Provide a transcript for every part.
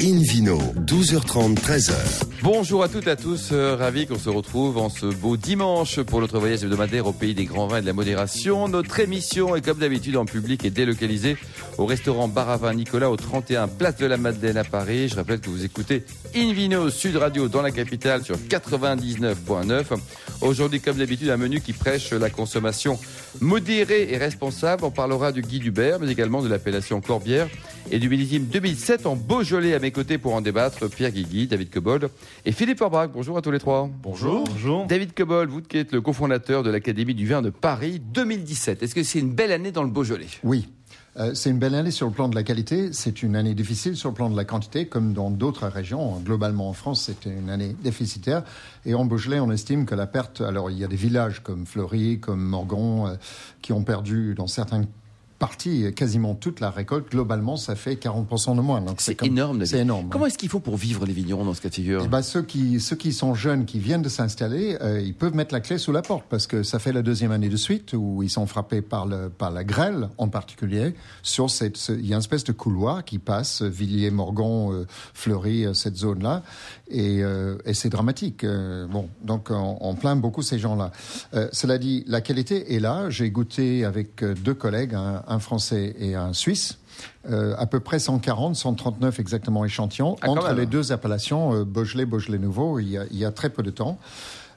Invino, 12h30, 13h. Bonjour à toutes et à tous, euh, ravi qu'on se retrouve en ce beau dimanche pour notre voyage hebdomadaire au pays des grands vins et de la modération. Notre émission est comme d'habitude en public et délocalisée au restaurant Baravin Nicolas au 31 Place de la Madeleine à Paris. Je rappelle que vous écoutez Invino Sud Radio dans la capitale sur 99.9. Aujourd'hui, comme d'habitude, un menu qui prêche la consommation modérée et responsable. On parlera du Guy Dubert, mais également de l'appellation Corbière et du millésime 2007 en Beaujolais à mes côtés pour en débattre. Pierre Guigui, David Cobold et Philippe Orbach. Bonjour à tous les trois. Bonjour. Bonjour. David Cobold, vous qui êtes le cofondateur de l'Académie du vin de Paris 2017. Est-ce que c'est une belle année dans le Beaujolais? Oui. Euh, c'est une belle année sur le plan de la qualité, c'est une année difficile sur le plan de la quantité, comme dans d'autres régions. Globalement en France, c'était une année déficitaire. Et en Beaujolais, on estime que la perte, alors il y a des villages comme Fleury, comme Morgon, euh, qui ont perdu dans certains partie, quasiment toute la récolte, globalement, ça fait 40% de moins. C'est énorme. C'est énorme. Comment est-ce qu'il faut pour vivre les vignerons dans ce cas de figure eh ben, ceux, qui, ceux qui sont jeunes, qui viennent de s'installer, euh, ils peuvent mettre la clé sous la porte parce que ça fait la deuxième année de suite où ils sont frappés par, le, par la grêle en particulier. Sur cette, il y a une espèce de couloir qui passe, Villiers, Morgon, euh, Fleury, euh, cette zone-là. Et, et c'est dramatique. bon, donc on, on, plaint beaucoup ces gens-là. cela dit, la qualité est là. J'ai goûté avec deux collègues un Français et un Suisse. Euh, à peu près 140, 139 exactement échantillons ah, entre les deux appellations euh, Beaujolais, Beaujolais Nouveau. Il y, a, très peu de temps.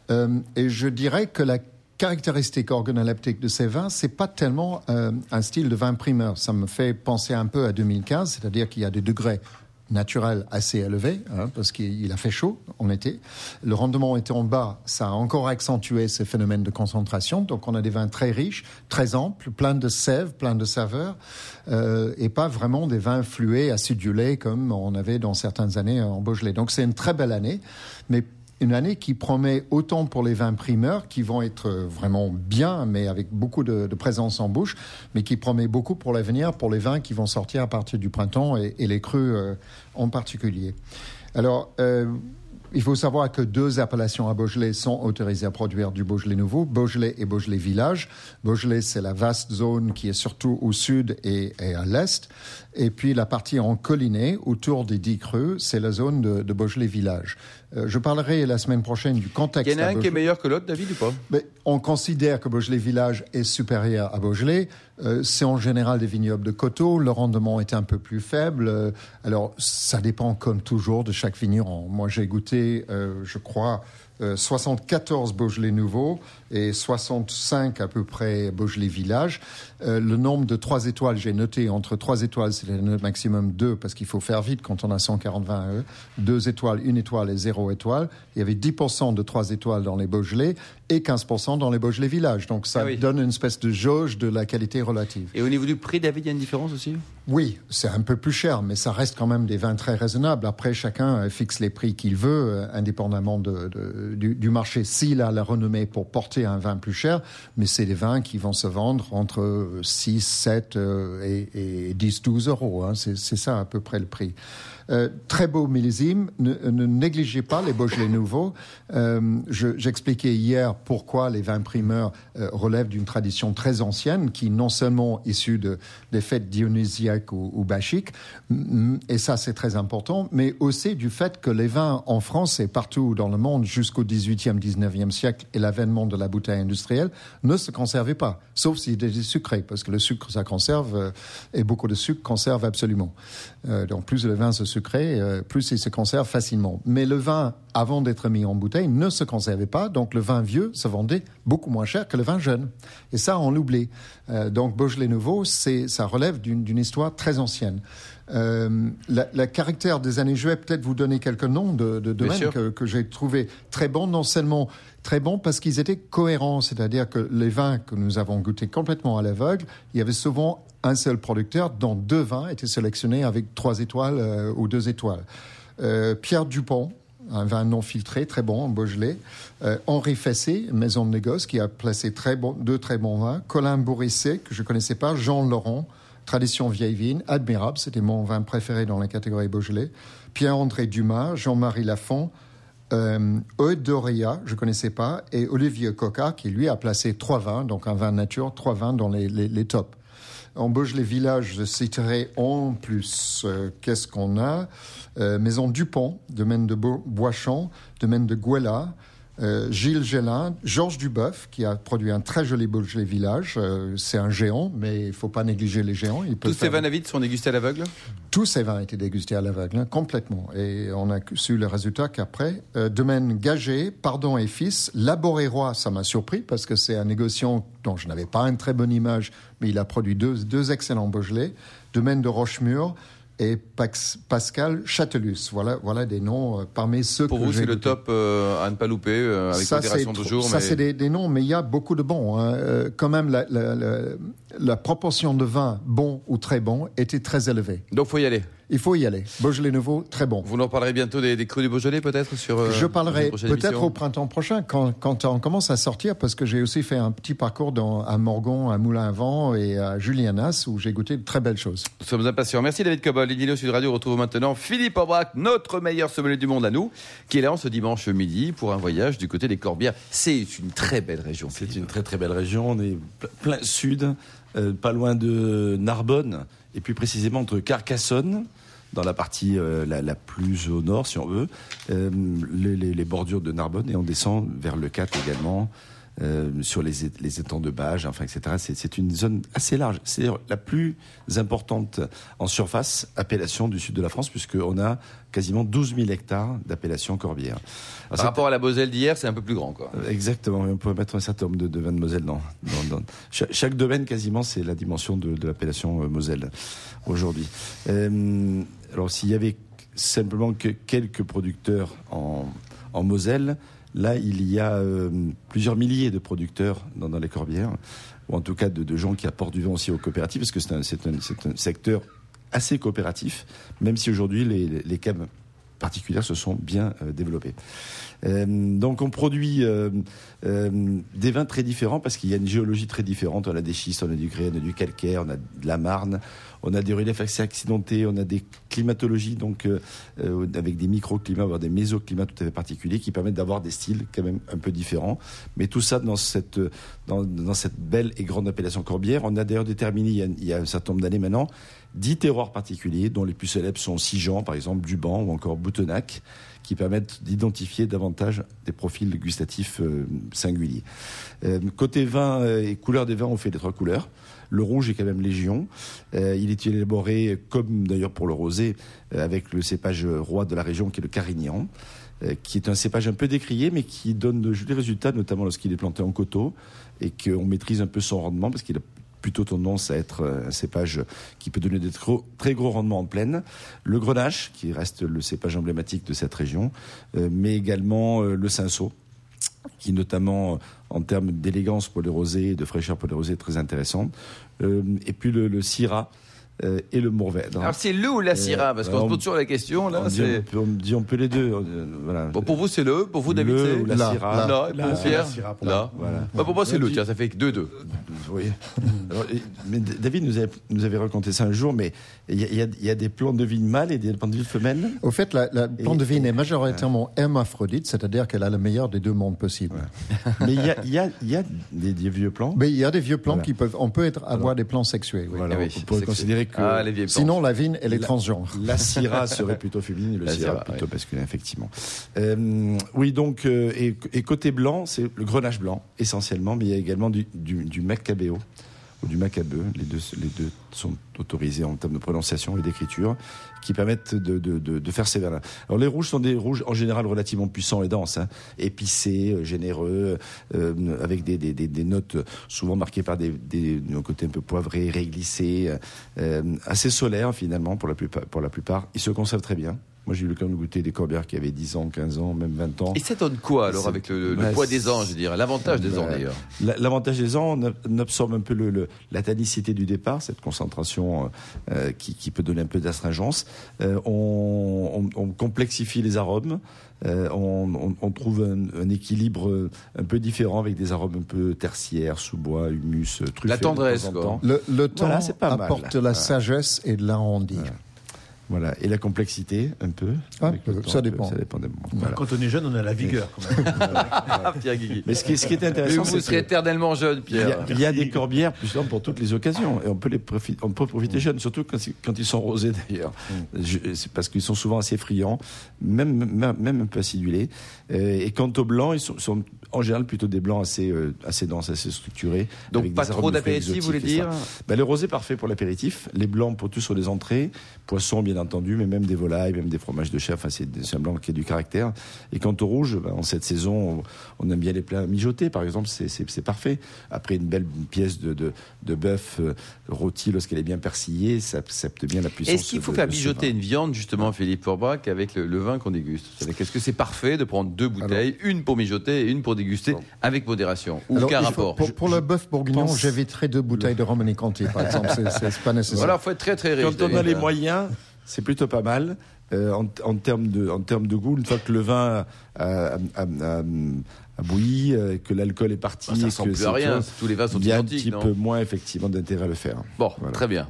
Euh, et je dirais que la caractéristique organoleptique de ces vins, c'est pas tellement un style de vin primeur. Ça me fait penser un peu à 2015, c'est-à-dire qu'il y a des degrés naturel assez élevé, hein, parce qu'il a fait chaud en été. Le rendement était en bas, ça a encore accentué ce phénomène de concentration. Donc on a des vins très riches, très amples, plein de sève, plein de saveurs, euh, et pas vraiment des vins flués, acidulés comme on avait dans certaines années en Beaujolais. Donc c'est une très belle année, mais une année qui promet autant pour les vins primeurs, qui vont être vraiment bien, mais avec beaucoup de, présence en bouche, mais qui promet beaucoup pour l'avenir, pour les vins qui vont sortir à partir du printemps et, les crus euh, en particulier. Alors, euh, il faut savoir que deux appellations à Beaujolais sont autorisées à produire du Beaujolais nouveau, Beaujolais et Beaujolais village. Beaujolais, c'est la vaste zone qui est surtout au sud et, à l'est. Et puis la partie en collinet, autour des dix creux, c'est la zone de, de Beaujolais village. Euh, je parlerai la semaine prochaine du contexte. Il y en a un qui est meilleur que l'autre, David, ou pas? Mais On considère que Beaujolais Village est supérieur à Beaujolais. Euh, c'est en général des vignobles de coteaux. Le rendement est un peu plus faible. Euh, alors, ça dépend, comme toujours, de chaque vigneron. Moi, j'ai goûté, je crois, 74 Beaujolais nouveaux et 65 à peu près Beaujolais Village. Euh, le nombre de 3 étoiles, j'ai noté entre 3 étoiles, c'est le maximum 2 parce qu'il faut faire vite quand on a 140 vins à eux. 2 étoiles, 1 étoile et 0 étoile. Il y avait 10% de 3 étoiles dans les Beaujolais et 15% dans les Beaujolais Village. Donc ça ah donne une espèce de jauge de la qualité relative. Et au niveau du prix, David, il y a une différence aussi? Oui, c'est un peu plus cher, mais ça reste quand même des vins très raisonnables. Après, chacun fixe les prix qu'il veut, euh, indépendamment de, du, du marché. S'il a la renommée pour porter un vin plus cher, mais c'est des vins qui vont se vendre entre 6, 7 euh, et, 10, 12 euros. Hein. C'est ça à peu près le prix. Euh, très beau millésime. Ne, négligez pas les Beaujolais nouveaux. Euh, J'expliquais hier pourquoi les vins primeurs euh, relèvent d'une tradition très ancienne, qui non seulement issue de, des fêtes dionysiaques ou, ou bachiques, et ça c'est très important, mais aussi du fait que les vins en France et partout dans le monde jusqu'au 18e, 19e siècle et l'avènement de la bouteille industrielle ne se conservaient pas, sauf s'il était sucré, parce que le sucre ça conserve et beaucoup de sucre conserve absolument. donc plus le vin se euh, plus il se conserve facilement. Mais le vin, avant d'être mis en bouteille, ne se conservait pas, donc le vin vieux se vendait beaucoup moins cher que le vin jeune. Et ça, on l'oublie. Euh, donc Beaujolais Nouveau, ça relève d'une histoire très ancienne. Euh, la, caractère des années, je vais peut-être vous donner quelques noms de, de domaines que, que j'ai trouvé très bons, non seulement très bons parce qu'ils étaient cohérents, c'est-à-dire que les vins que nous avons goûtés complètement à l'aveugle, il y avait souvent un seul producteur dont deux vins étaient sélectionnés avec trois étoiles euh, ou deux étoiles. Euh, Pierre Dupont, un vin non filtré, très bon, en Beaujolais. Euh, Henri Fessé, maison de négoce, qui a placé très bon, deux très bons vins. Colin Bourissé, que je connaissais pas. Jean Laurent, tradition vieille vigne, admirable, c'était mon vin préféré dans la catégorie Beaujolais. Pierre-André Dumas, Jean-Marie Lafont, euh, je connaissais pas, et Olivier Coca, qui lui a placé trois vins, donc un vin nature, trois vins dans les, les, les tops. en Beaujolais Village, je citerai en plus, euh, qu'est-ce qu'on a? Euh, Maison Dupont, domaine de Boischamp, domaine de Gouela, euh, Gilles Gélin, Georges Duboeuf, qui a produit un très joli Beaujolais Village. Euh, c'est un géant, mais il ne faut pas négliger les géants. Tous ces vins à sont dégustés à l'aveugle? Tous ces vins ont été dégustés à l'aveugle, hein, complètement. Et on a su le résultat qu'après. Euh, domaine Gagé, Pardon et Fils, Laboré-Roi, ça m'a surpris parce que c'est un négociant dont je n'avais pas une très bonne image, mais il a produit deux, deux excellents Beaujolais. Domaine de Rochemur, et Pascal Chatelus. Voilà, voilà des noms euh, parmi ceux Pour vous, c'est le top euh, à ne pas louper, euh, avec modération toujours. Ça, c'est des, noms, mais il y a beaucoup de bons. Hein. quand même, la, la, proportion de vins bons ou très bons était très élevée. Donc, faut y aller il faut y aller. Beaujolais nouveau, très bon. Vous nous parlerez bientôt des, des crus du Beaujolais peut-être sur. Euh, je parlerai peut-être au printemps prochain quand, quand on commence à sortir parce que j'ai aussi fait un petit parcours dans, à Morgon, à Moulin à Vent et à Julianas où j'ai goûté de très belles choses. Nous sommes impatients. Merci David Cobol. L'Idilo Sud Radio retrouve maintenant Philippe Aubrac, notre meilleur sommelier du monde à nous, qui est là en ce dimanche midi pour un voyage du côté des Corbières. C'est une très belle région. C'est une très très belle région. On est plein sud, euh, pas loin de Narbonne et plus précisément entre Carcassonne dans la partie euh, la, plus au nord, si on veut, les, bordures de Narbonne, et on descend vers le 4 également. Euh, sur les, les, étangs de Bage, enfin, etc. C'est une zone assez large. C'est la plus importante en surface appellation du sud de la France, puisqu'on a quasiment 12 000 hectares d'appellation corbière. Par rapport à la Moselle d'hier, c'est un peu plus grand. Quoi. Exactement, on pourrait mettre un certain nombre de, de vins de Moselle dans, dans, Chaque, domaine, quasiment, c'est la dimension de, de l'appellation Moselle aujourd'hui. Alors s'il y avait simplement que quelques producteurs en, Moselle, là il y a euh, plusieurs milliers de producteurs dans, les corbières, ou en tout cas de, gens qui apportent du vin aussi aux coopératives, parce que c'est un, secteur assez coopératif, même si aujourd'hui les, les particulières se sont bien euh, développées. Euh, donc on produit des vins très différents parce qu'il y a une géologie très différente. On a des schistes, on a du grès, on a du calcaire, on a de la marne, on a des reliefs assez accidentés, on a des climatologies donc avec des microclimats, voire des mésoclimats tout à fait particuliers qui permettent d'avoir des styles quand même un peu différents. Mais tout ça dans cette dans, cette belle et grande appellation Corbière. On a d'ailleurs déterminé il y a, il y a un certain nombre d'années maintenant dix terroirs particuliers, dont les plus célèbres sont Sijan, par exemple, Duban ou encore Boutenac, qui permettent d'identifier davantage des profils gustatifs euh, singuliers. Euh, côté vin euh, et couleur des vins, on fait les trois couleurs. Le rouge est quand même légion. il est élaboré, comme d'ailleurs pour le rosé, avec le cépage roi de la région qui est le Carignan qui est un cépage un peu décrié, mais qui donne de jolis résultats, notamment lorsqu'il est planté en coteau, et qu'on maîtrise un peu son rendement, parce qu'il a plutôt tendance à être euh, un cépage qui peut donner des très gros rendements en plaine. Le grenache, qui reste le cépage emblématique de cette région, euh, mais également euh, le cinsault qui notamment en termes d'élégance pour les de fraîcheur pour est très intéressant. et puis le, le syrah, euh, et le Mourvèdre. Alors c'est le ou la Syrah Parce qu'on se pose toujours la question. Là, on, dit, on, dit on peut les deux. Euh, voilà. Bon, pour vous c'est le, pour vous David c'est la Syrah. Là, pour Pierre là. Voilà. Bah, pour moi c'est le, tiens, ça fait que deux deux. Oui. mais David nous avait, nous avait raconté ça un jour, mais il y, y, a des plants de vigne mâles et des plants de vigne femelles. Au fait, la, la plante de vigne est majoritairement hermaphrodite, c'est-à-dire qu'elle a le meilleur des deux mondes possibles. mais il y a, y, a, y a des, des, vieux plants. Mais il y a des vieux plants qui peuvent. On peut être, avoir des plants sexués. Oui. Voilà, on peut considérer ah, Sinon, la vigne, elle est transgenre. La Syrah serait plutôt féminine, le Syrah plutôt masculin, effectivement. Euh, oui, donc, euh, et, côté blanc, c'est le grenache blanc, essentiellement, mais il y a également du, du, du macabéo ou du macabeu. Les deux, les deux sont autorisés en termes de prononciation et d'écriture, qui permettent de, de, de, faire ces vins-là. Alors les rouges sont des rouges en général relativement puissants et denses, hein, épicés, euh, généreux, euh, avec des, des, des, notes souvent marquées par des, des côté un peu poivré, réglissés, euh, assez solaires finalement pour la plupart. Pour la plupart. Ils se conservent très bien. Moi, j'ai eu le temps de goûter des corbières qui avaient 10 ans, 15 ans, même 20 ans. Et ça donne quoi, alors, avec le, poids des ans, je veux dire L'avantage des ans, d'ailleurs L'avantage des ans, on absorbe un peu le, la tanicité du départ, cette concentration euh, qui, qui, peut donner un peu d'astringence. Euh, on, on, on, complexifie les arômes. Euh, on, on, trouve un, un, équilibre un peu différent avec des arômes un peu tertiaires, sous-bois, humus, truffés. La tendresse, quoi. Le, le temps apporte la sagesse et de l'arrondi. Voilà. Et la complexité, un peu. Un peu, ça dépend. Ça dépend des moments. Voilà. Quand on est jeune, on a la vigueur. Quand même. Ah, Pierre Guigui. Mais ce qui, est- ce qui est Mais intéressant, vous c'est serez que éternellement jeune, il y, a, Pierre. il y a des corbières justement pour toutes les occasions et on peut les profi- on peut profiter jeunes, surtout quand, ils- quand ils sont rosés d'ailleurs. Je- C'est parce qu'ils sont souvent assez friands, même même, même un peu acidulés. Euh, et quant aux blancs, ils sont, sont en général plutôt des blancs assez euh, assez denses, assez structurés. Donc avec pas des trop arômes de fruits d'apéritif, vous voulez dire. Ben, le rosé parfait pour l'apéritif, les blancs pour tout sur les entrées, poissons bien entendu, mais même des volailles, même des fromages de chef. Enfin, c'est c'est un blanc qui a du caractère. Et quant au rouge, ben, en cette saison, on, aime bien les plats mijotés, par exemple, c'est- c'est c'est parfait. Après une belle pièce de, de, de bœuf euh, rôti, lorsqu'elle est bien persillée, ça accepte bien la puissance. Est-ce qu'il faut de- faire mijoter une viande, justement, Philippe Forbach, avec le, le vin qu'on déguste? Vous savez, Est-ce que c'est parfait de prendre deux bouteilles, une pour mijoter et une pour déguster, avec modération Ou Alors, aucun il faut- rapport Pour, pour le bœuf bourguignon, pense- j'éviterai deux bouteilles de Romanée Conti, par exemple. C'est- C'est c'est pas nécessaire. Voilà, faut être très très riche. Quand on a les moyens, c'est plutôt pas mal. Euh, en, en termes de, en termes de goût, une fois que le vin a, a- a- a- a bouilli, euh, que l'alcool est parti, Bah, ça ressemble plus à rien. tout, Tous les vins sont il y a un petit non peu moins effectivement d'intérêt à le faire. Bon, Voilà. très bien.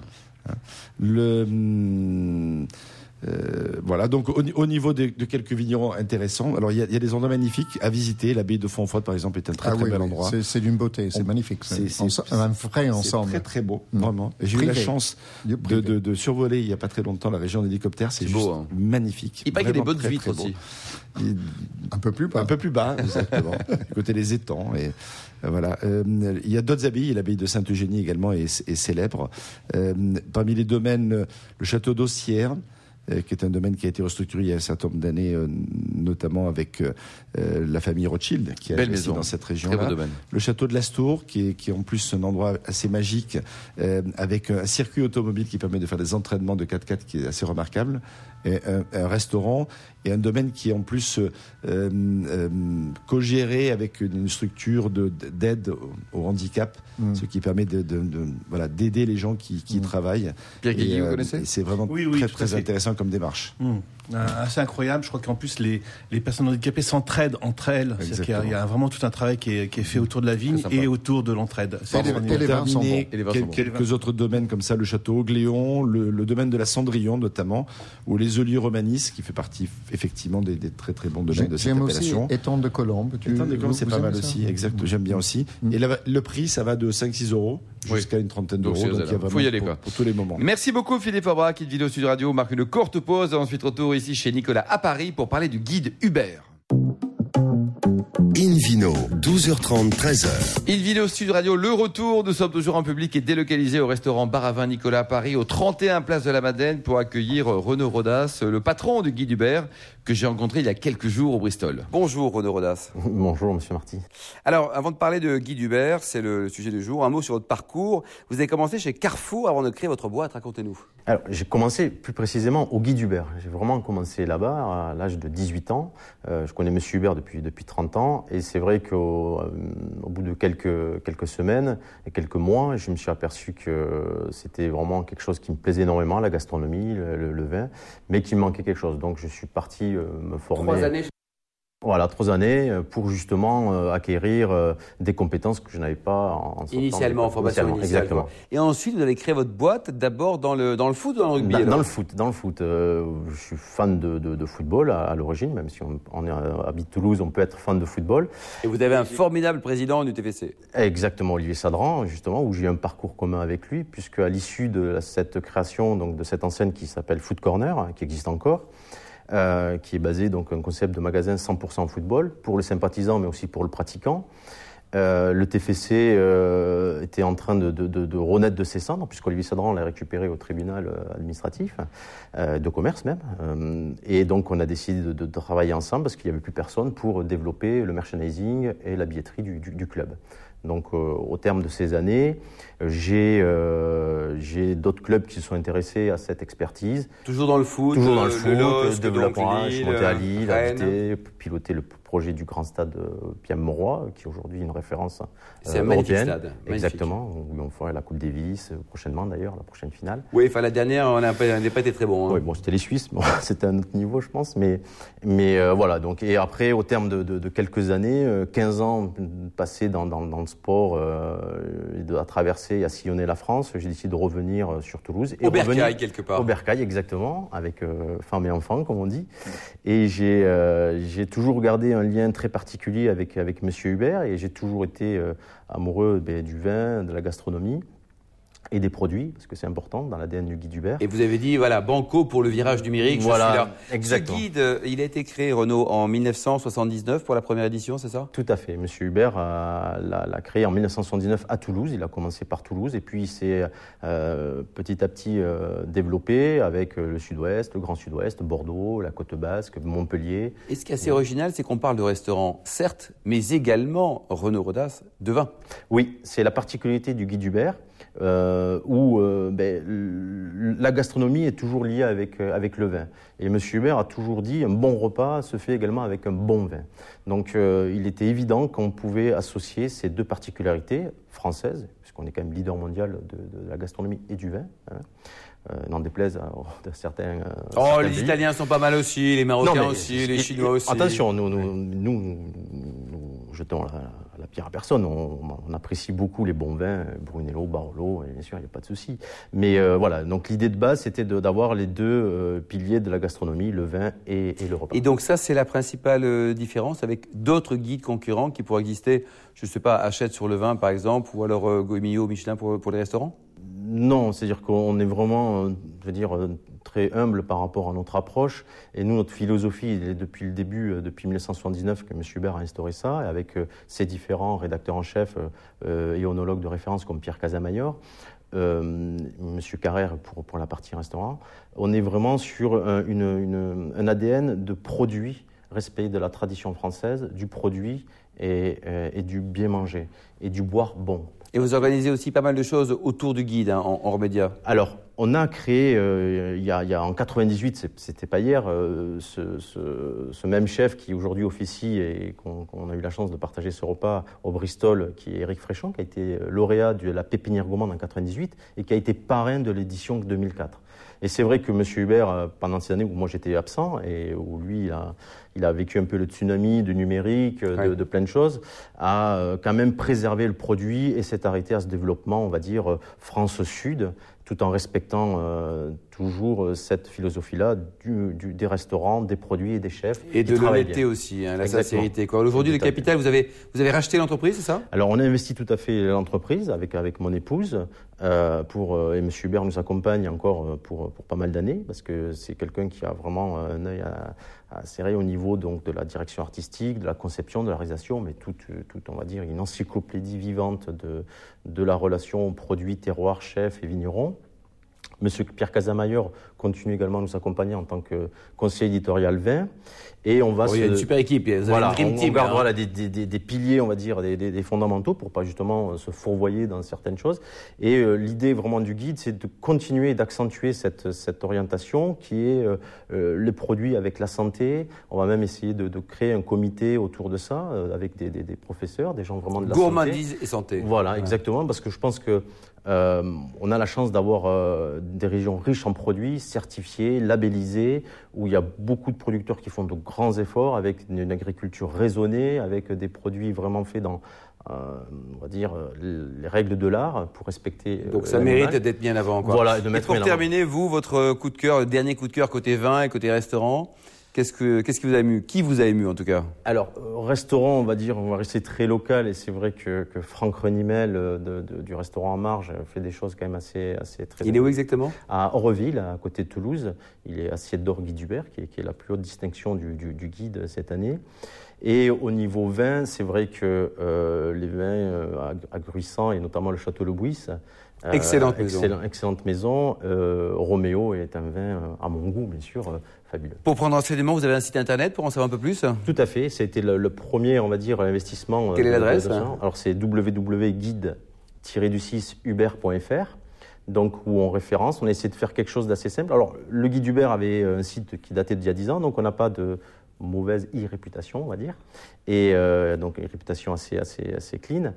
Le, hum, voilà, donc au, au niveau de, de quelques vignerons intéressants, alors il y a, il y a des endroits magnifiques à visiter. L'abbaye de Fontfroide, par exemple, est un très Ah très oui, bel endroit. c'est- C'est d'une beauté, c'est magnifique. c'est- un vrai C'est ensemble. très très beau, Mm. vraiment. J'ai eu la chance de, privé. de, de survoler il n'y a pas très longtemps la région d'hélicoptère. C'est beau, hein. magnifique. Il paraît qu'il y a des bonnes très, huîtres aussi. Et- Un peu plus bas. un peu plus bas, exactement, du côté des étangs. Et, euh, voilà. Euh, il y a d'autres abbayes. L'abbaye de Sainte-Eugénie également est, est célèbre. Euh, parmi les domaines, le château d'Ossière, qui est un domaine qui a été restructuré il y a un certain nombre d'années, euh, notamment avec euh, euh, la famille Rothschild, qui a Belle investi maison. dans cette région-là. domaine. Le château de l'Astour, qui est, qui est en plus un endroit assez magique, euh, avec un circuit automobile qui permet de faire des entraînements de 4x4 qui est assez remarquable, et un, un restaurant et un domaine qui est en plus euh, euh, co-géré avec une, structure de- d'aide au, handicap, Mm. ce qui permet de, de- de- voilà d'aider les gens qui, Mm. travaillent. Pierre Guigui, vous euh, connaissez? C'est vraiment Oui, oui, très très intéressant comme démarche. Hum. Euh, Assez incroyable. Je crois qu'en plus, les, les personnes handicapées s'entraident entre elles. Y a- Il y a vraiment tout un travail qui est, qui est fait autour de la vigne et autour de l'entraide. C'est vins quel- quelques autres domaines comme ça, le château Ogléon, le, le domaine de la Cendrillon notamment, ou les olieux romanis, qui fait partie effectivement des, des très très bons domaines de cette J'aime aussi appellation. étang de Colombe. Tu- Étant des vous- c'est pas mal aussi, exact. J'aime bien aussi. Mm. Et la- le prix, ça va de 5-6 euros jusqu'à une trentaine d'euros. Donc, il y a raisonnable. vraiment Faut y aller, pour, quoi. pour tous les moments. Merci beaucoup Philippe Forbach, qui de Vidéo Sud Radio marque une courte pause. Ensuite retour ici chez Nicolas à Paris pour parler du guide Uber. Invino, 12h30, 13h. Il Vidéo Sud Radio, le retour. Nous sommes toujours en public et délocalisés au restaurant Bar à Vin Nicolas à Paris, au 31 Place de la Madeleine, pour accueillir Renaud Rodas, le patron du guide Uber, que j'ai rencontré il y a quelques jours au Bristol. Bonjour Renaud Rodas. Bonjour, monsieur Marty. Alors, avant de parler de guide Uber, c'est le sujet du jour, un mot sur votre parcours. Vous avez commencé chez Carrefour avant de créer votre boîte, racontez-nous. Alors, j'ai commencé plus précisément au guide Uber. J'ai vraiment commencé là-bas à l'âge de 18 ans. Euh, je connais monsieur Hubert depuis, depuis 30 ans. Et c'est vrai qu'au euh, au bout de quelques, quelques semaines et quelques mois, je me suis aperçu que c'était vraiment quelque chose qui me plaisait énormément, la gastronomie, le, le- le vin, mais qu'il me manquait quelque chose. Donc, je suis parti euh, me former. Voilà, trois années euh, pour justement euh, acquérir euh, des compétences que je n'avais pas en, Initialement, en formation initiale. Exactement. Et ensuite, vous allez créer votre boîte d'abord dans le, dans le foot ou dans le rugby Dans, le foot, dans le foot. Euh, je suis fan de, de- de football à, à l'origine, même si on, on est, habite Toulouse, on peut être fan de football. Et vous avez un formidable président du TFC. Exactement, Olivier Sadran, justement, où j'ai un parcours commun avec lui, puisque à l'issue de cette création, donc de cette enseigne qui s'appelle Foot Corner, hein, qui existe encore, euh, qui est basé donc un concept de magasin 100% football pour le sympathisant, mais aussi pour le pratiquant. Euh, le TFC euh, était en train de, renaître de ses cendres, puisqu'Olivier Sadran l'a récupéré au tribunal administratif, de commerce même. Et donc on a décidé de, travailler ensemble parce qu'il n'y avait plus personne pour développer le merchandising et la billetterie du club. Donc euh, au terme de ces années, j'ai euh, j'ai d'autres clubs qui se sont intéressés à cette expertise. Toujours dans le foot. Toujours dans le euh, foot, développement, je suis monté à Lille, habité, piloté le projet du grand stade euh, Pierre Mauroy, qui est aujourd'hui une référence C'est euh, un magnifique stade. magnifique. Exactement, on fera la Coupe Davis, euh, prochainement d'ailleurs, la prochaine finale. Oui, enfin la dernière, on n'a pas, été très bon. hein. Oui, bon, c'était les Suisses, bon, c'était un autre niveau, je pense, mais, mais euh, voilà. Donc, et après, au terme de, de- de quelques années, euh, 15 ans passés dans, dans- dans sport doit traverser et à sillonner la France. J'ai décidé de revenir sur Toulouse. Et au Bercail, quelque part. Au Bercail, exactement, avec femme et enfant, comme on dit. Et j'ai toujours gardé un lien très particulier avec, Monsieur Hubert et j'ai toujours été amoureux ben, du vin, de la gastronomie et des produits, parce que c'est important dans l'ADN du guide Hubert. Et vous avez dit, voilà, banco pour le virage numérique, voilà, je suis là. Exactement. Ce guide, euh, il a été créé, Renault, en 1979 pour la première édition, c'est ça? Tout à fait. Monsieur Hubert l'a créé en 1979 à Toulouse. Il a commencé par Toulouse et puis il s'est euh, petit à petit euh, développé avec le sud-ouest, le grand sud-ouest, Bordeaux, la côte basque, Montpellier. Et ce qui est assez original, c'est qu'on parle de restaurant, certes, mais également, Renault Rodas, de vin. Oui, c'est la particularité du guide Hubert. Euh, où euh, ben, la gastronomie est toujours liée avec, euh, avec le vin. Et M. Hubert a toujours dit un bon repas se fait également avec un bon vin. Donc il était évident qu'on pouvait associer ces deux particularités françaises, puisqu'on est quand même leader mondial de, la gastronomie et du vin. Hein, n'en déplaise à, certains. oh, les Italiens sont pas mal aussi, les Marocains aussi, les Chinois aussi. Attention, nous, nous, nous, nous jetons la, la pierre à personne. On, apprécie beaucoup les bons vins, Brunello, Barolo, et bien sûr, il n'y a pas de souci. Mais euh, voilà, donc l'idée de base, c'était d'avoir les deux euh, piliers de la gastronomie, le vin et, le repas. Et donc ça, c'est la principale euh, différence avec d'autres guides concurrents qui pourraient exister, je ne sais pas, Achète sur le vin, par exemple, ou alors euh, Goemio, Michelin pour, pour les restaurants? Non, c'est-à-dire qu'on est vraiment, je veux dire, très humble par rapport à notre approche. Et nous, notre philosophie, il est depuis le début, euh, depuis 1979, que M. Hubert a instauré ça, et avec euh, ses différents rédacteurs en chef euh, et onologues de référence comme Pierre Casamayor. M. Carrère pour, pour la partie restaurant, on est vraiment sur un, une, un ADN de produit, respect de la tradition française, du produit et, et du bien manger, et du boire bon. Et vous organisez aussi pas mal de choses autour du guide hein, en, remédia. Alors, on a créé, euh, il, y a, en 98, c'était pas hier, euh, ce, même chef qui aujourd'hui officie et qu'on a eu la chance de partager ce repas au Bristol, qui est Eric Fréchon, qui a été lauréat de la Pépinière Gourmande en 98 et qui a été parrain de l'édition 2004. Et c'est vrai que M. Hubert, euh, pendant ces années où moi j'étais absent et où lui il a, il a, vécu un peu le tsunami du numérique, euh, de, de, plein de choses, a euh, quand même préservé le produit et s'est arrêté à ce développement, on va dire, France-Sud, tout en respectant euh, toujours euh, cette philosophie-là du, du, des restaurants, des produits et des chefs. Et de l'honnêteté aussi, hein, la sincérité. Aujourd'hui, le capital, vous avez, vous avez racheté l'entreprise, c'est ça? Alors, on a investi tout à fait l'entreprise avec, avec mon épouse. Euh, pour, euh, et M. Hubert nous accompagne encore pour, pour pas mal d'années, parce que c'est quelqu'un qui a vraiment un œil à, à, serrer au niveau donc, de la direction artistique, de la conception, de la réalisation, mais tout, tout on va dire, une encyclopédie vivante de, de la relation produit, terroir, chef et vigneron. Monsieur Pierre Casamayor continue également à nous accompagner en tant que conseiller éditorial vin. Et on va Il y a une super équipe. Vous voilà, avez on, on gardera hein. des, des, des, des, piliers, on va dire, des, fondamentaux pour pas justement se fourvoyer dans certaines choses. Et euh, l'idée vraiment du guide, c'est de continuer d'accentuer cette, cette orientation qui est euh, euh, les produits avec la santé. On va même essayer de, de créer un comité autour de ça euh, avec des, professeurs, des gens vraiment de la Gourmandise santé. et santé. Voilà, ouais. exactement, parce que je pense que euh, on a la chance d'avoir euh, des régions riches en produits, certifiés, labellisés, où il y a beaucoup de producteurs qui font de grands efforts avec une, une agriculture raisonnée, avec des produits vraiment faits dans, euh, on va dire, les règles de l'art pour respecter. Donc ça mérite d'être bien avant. Quoi. Voilà, et, de mettre et pour terminer, vous, votre coup de cœur, le dernier coup de cœur côté vin et côté restaurant Qu'est-ce, que, qu'est-ce qui vous a ému? Qui vous a ému en tout cas? Alors, euh, restaurant, on va dire, on va rester très local et c'est vrai que, que Franck Renimel euh, de, de, du restaurant en marge fait des choses quand même assez, assez très. Il est où exactement? À Oreville, à côté de Toulouse. Il est assiette d'or guide Hubert, qui est, qui est la plus haute distinction du, du, du guide cette année. Et au niveau vin, c'est vrai que euh, les vins euh, agruissants et notamment le Château Le Bouis, euh, excellente maison. Excellent, excellente maison. Roméo est un vin, à mon goût, bien sûr, fabuleux. Pour prendre renseignement, vous avez un site internet pour en savoir un peu plus? Tout à fait. C'était le, le, premier, on va dire, investissement. Quelle est l'adresse? Alors, c'est www.guide-du6uber.fr donc où on référence. On a essayé de faire quelque chose d'assez simple. Alors, le guide Uber avait un site qui datait d'il y a 10 ans, donc on n'a pas de mauvaise e-réputation, on va dire, et euh, donc une réputation assez, assez, assez clean.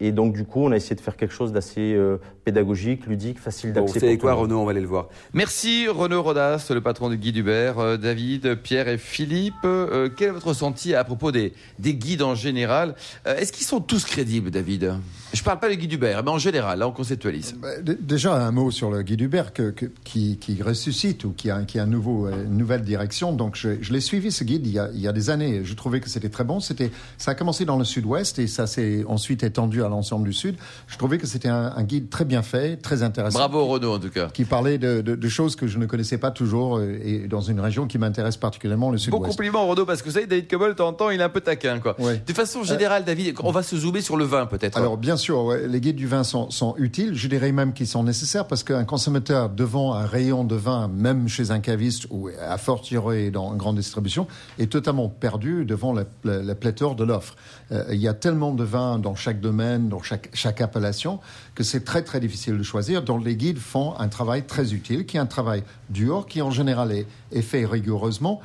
Et donc, du coup, on a essayé de faire quelque chose d'assez euh, pédagogique, ludique, facile Bon, vous d'accès. savez quoi. Renaud On va aller le voir. Merci Renaud Rodas, le patron du guide Hubert. Euh, David, Pierre et Philippe, euh, quel est votre ressenti à propos des, des guides en général? Euh, Est-ce qu'ils sont tous crédibles, David? Je parle pas du guide Hubert, mais en général, là on conceptualise. Bah, Déjà, un mot sur le guide Hubert que- que- qui, qui ressuscite ou qui a, qui a un nouveau, euh, une nouvelle direction. Donc, je, je l'ai suivi, ce guide, il y, a, il y a des années. Je trouvais que c'était très bon. C'était, ça a commencé dans le sud-ouest et ça s'est ensuite étendu à l'ensemble du sud. Je trouvais que c'était un, un guide très bien fait, très intéressant. Bravo Renaud en tout cas. Qui parlait de, de- de choses que je ne connaissais pas toujours euh, et dans une région qui m'intéresse particulièrement, le Bon sud-ouest. compliment Renaud, parce que vous savez, David Cobol, de temps en temps, il est un peu taquin. Quoi. Ouais. De façon générale, David, on va se zoomer sur le vin peut-être. Alors bien sûr, ouais, les guides du vin sont, sont utiles. Je dirais même qu'ils sont nécessaires parce qu'un consommateur devant un rayon de vin, même chez un caviste ou à fortiori dans une grande distribution, est totalement perdu devant la, la- la pléthore de l'offre. Euh, il y a tellement de vins dans chaque domaine, dans chaque, appellation, que c'est très très difficile de choisir. Donc les guides font un travail très utile, qui est un travail dur, qui en général est fait rigoureusement.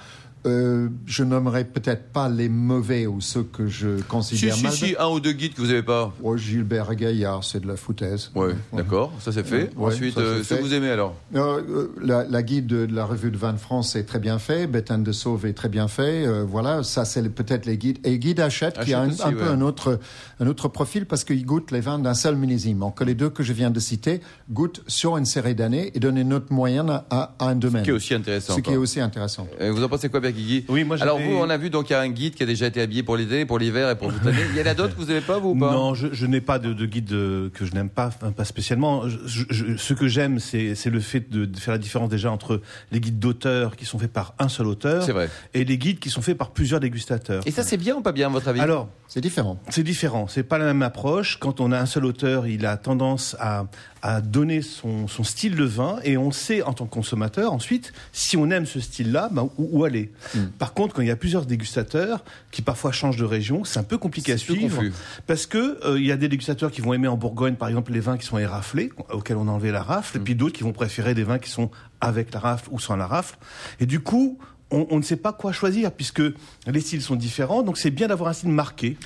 Euh, je nommerai peut-être pas les mauvais ou ceux que je si, considère si, mal. si, un ou deux guides que vous n'avez pas. Oh, Gilbert Gaillard, c'est de la foutaise. Ouais, d'accord, ça c'est fait. Ouais, Ensuite, euh, ceux fait. que vous aimez alors Euh, euh, la, la guide de, de la revue de vin de France est très bien fait. Béthane de Sauve est très bien fait. Voilà, ça c'est peut-être les guides. Et Guide Hachette, qui a un, Hachette aussi, un peu un autre, un autre profil parce qu'il goûte les vins d'un seul millésime. Que les deux que je viens de citer goûtent sur une série d'années et donnent une note moyenne à, à- un domaine. Ce qui est aussi intéressant. Ce qui est aussi intéressant. Euh, Vous en pensez quoi, Pierre Guigui Oui, moi, Alors vous, on a vu donc il y a un guide qui a déjà été habillé pour l'été, pour l'hiver et pour toute l'année. Il y en a d'autres que vous n'avez pas, vous ou pas Non, je, je n'ai pas de, de guide euh, que je n'aime pas, enfin, pas spécialement. Je- je- je- ce que j'aime, c'est c'est le fait de, de faire la différence déjà entre les guides d'auteurs qui sont faits par un seul auteur C'est vrai. et les guides qui sont faits par plusieurs dégustateurs. Et ça, c'est bien ou pas bien, à votre avis? Alors, C'est différent. c'est différent. C'est pas la même approche. Quand on a un seul auteur, il a tendance à, à donner son, son style de vin et on sait en tant que consommateur ensuite si on aime ce style-là, ben, où, où aller. Hmm. Par contre, quand il y a plusieurs dégustateurs qui parfois changent de région, c'est un peu compliqué à suivre parce que euh, il y a des dégustateurs qui vont aimer en Bourgogne, par exemple, les vins qui sont éraflés, auxquels on a enlevé la rafle, et Hmm. puis d'autres qui vont préférer des vins qui sont avec la rafle ou sans la rafle. Et du coup, on, on ne sait pas quoi choisir puisque les styles sont différents. Donc c'est bien d'avoir un style marqué.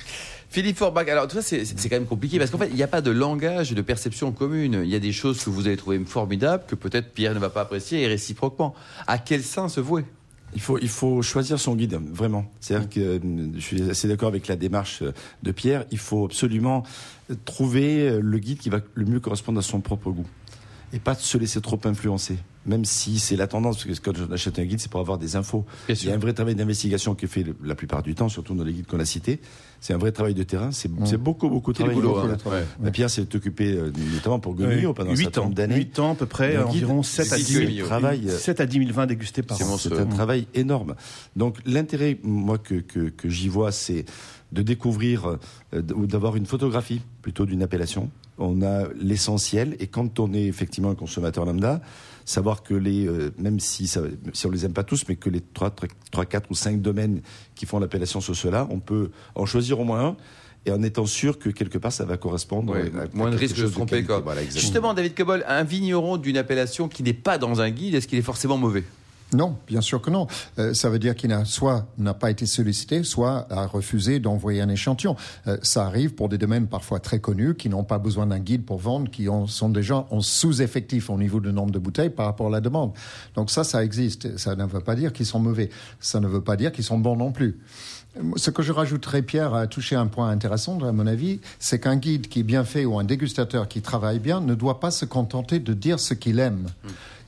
Philippe Forbach, alors tout ça c'est c'est quand même compliqué parce qu'en fait il n'y a pas de langage et de perception commune. Il y a des choses que vous allez trouver formidables que peut-être Pierre ne va pas apprécier et réciproquement. À quel sein se vouer? Il faut, il faut choisir son guide, vraiment. C'est-à-dire que euh, je suis assez d'accord avec la démarche euh, de Pierre. Il faut absolument euh, trouver le guide qui va le mieux correspondre à son propre goût. Et pas se laisser trop influencer. Même si c'est la tendance, parce que quand on achète un guide, c'est pour avoir des infos. Bien Il y a un vrai travail d'investigation qui est fait la plupart du temps, surtout dans les guides qu'on a cités. C'est un vrai travail de terrain. C'est c'est beaucoup, beaucoup de travail. boulot, hein. Ouais. Bah, Pierre s'est occupé euh, notamment pour Gomio pendant un 8 certain ans. d'années. 8 ans à peu près, guide, environ 7 à c'est 10 000, Gomio. travail, euh, 7 à 10 000 vins dégustés par an. C'est un travail énorme. Donc l'intérêt, moi, que, que, que j'y vois, c'est de découvrir euh, ou d'avoir une photographie plutôt d'une appellation. On a l'essentiel et quand on est effectivement un consommateur lambda, savoir que les, euh, même si, ça, si on les aime pas tous, mais que les 3, 3, 4 ou 5 domaines qui font l'appellation sur cela, on peut en choisir au moins un et en étant sûr que quelque part ça va correspondre Ouais, à- à moins de risque de se tromper. Quoi. Voilà. Justement, David Cobol, un vigneron d'une appellation qui n'est pas dans un guide, est-ce qu'il est forcément mauvais? Non, bien sûr que non. Euh, ça veut dire qu'il n'a soit n'a pas été sollicité, soit a refusé d'envoyer un échantillon. Euh, ça arrive pour des domaines parfois très connus qui n'ont pas besoin d'un guide pour vendre, qui ont, sont déjà en sous-effectif au niveau du nombre de bouteilles par rapport à la demande. Donc ça, ça existe. Ça ne veut pas dire qu'ils sont mauvais. Ça ne veut pas dire qu'ils sont bons non plus. Ce que je rajouterais, Pierre, a touché un point intéressant, à mon avis, c'est qu'un guide qui est bien fait ou un dégustateur qui travaille bien ne doit pas se contenter de dire ce qu'il aime.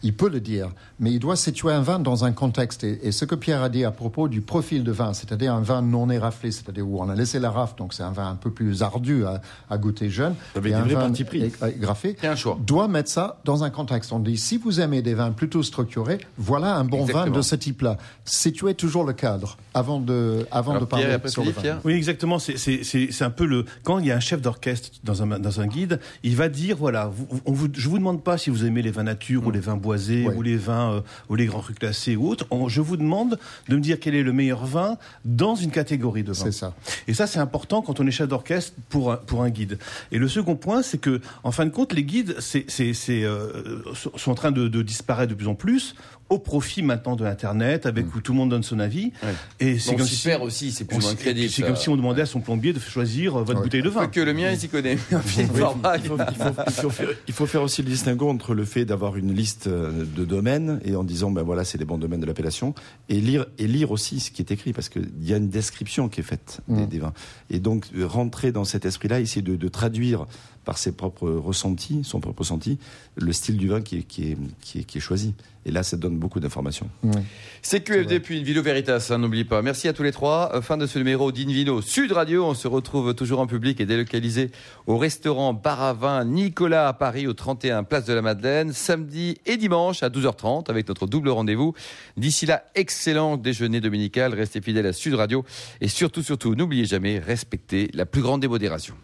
Il peut le dire, mais il doit situer un vin dans un contexte. Et, et ce que Pierre a dit à propos du profil de vin, c'est-à-dire un vin non éraflé, c'est-à-dire où on a laissé la rafle, donc c'est un vin un peu plus ardu à, à goûter jeune, Avec et des un vrais vin pris. é- égraffé, C'est un choix. doit mettre ça dans un contexte. On dit, si vous aimez des vins plutôt structurés, voilà un bon Exactement. vin de ce type-là. Situez toujours le cadre avant de, avant Alors, de parler Pierre, et sur le vin. Oui, exactement. C'est- C'est c'est- c'est un peu le. Quand il y a un chef d'orchestre dans un, dans un guide, il va dire voilà, vous, on vous, je vous demande pas si vous aimez les vins nature ou les vins boisés Ouais. ou les vins euh, ou les grands crus classés ou autres. On- je vous demande de me dire quel est le meilleur vin dans une catégorie de vins. C'est ça. Et ça, c'est important quand on est chef d'orchestre pour un, pour un guide. Et le second point, c'est que, en fin de compte, les guides c'est, c'est, c'est, euh, sont sont en train de, de disparaître de plus en plus au profit maintenant de l'internet, avec Mm. où tout le monde donne son avis. Et c'est comme si perd aussi, c'est plus. C'est comme si on demandait à son plombier de choisir euh, votre Ouais. bouteille de vin. que le mien, il s'y connaît. Il, faut, faire, aussi le distinguo entre le fait d'avoir une liste euh, de domaines et en disant ben voilà c'est les bons domaines de l'appellation et lire et lire aussi ce qui est écrit parce qu'il y a une description qui est faite des, Mm. des vins et donc euh, rentrer dans cet esprit-là, essayer de, de traduire par ses propres ressentis, son propre ressenti, le style du vin qui est, qui est, qui est, qui est choisi. Et là, ça donne beaucoup d'informations. C'est QFD puis une Vino Veritas, hein, n'oublie pas. Merci à tous les trois. Euh, Fin de ce numéro d'Invino Sud Radio. On se retrouve toujours en public et délocalisé au restaurant Bar à Vin Nicolas à Paris au 31 Place de la Madeleine, samedi et dimanche à 12h30 avec notre double rendez-vous. D'ici là, excellent déjeuner dominical. Restez fidèles à Sud Radio et surtout, surtout, n'oubliez jamais, respectez la plus grande démodération.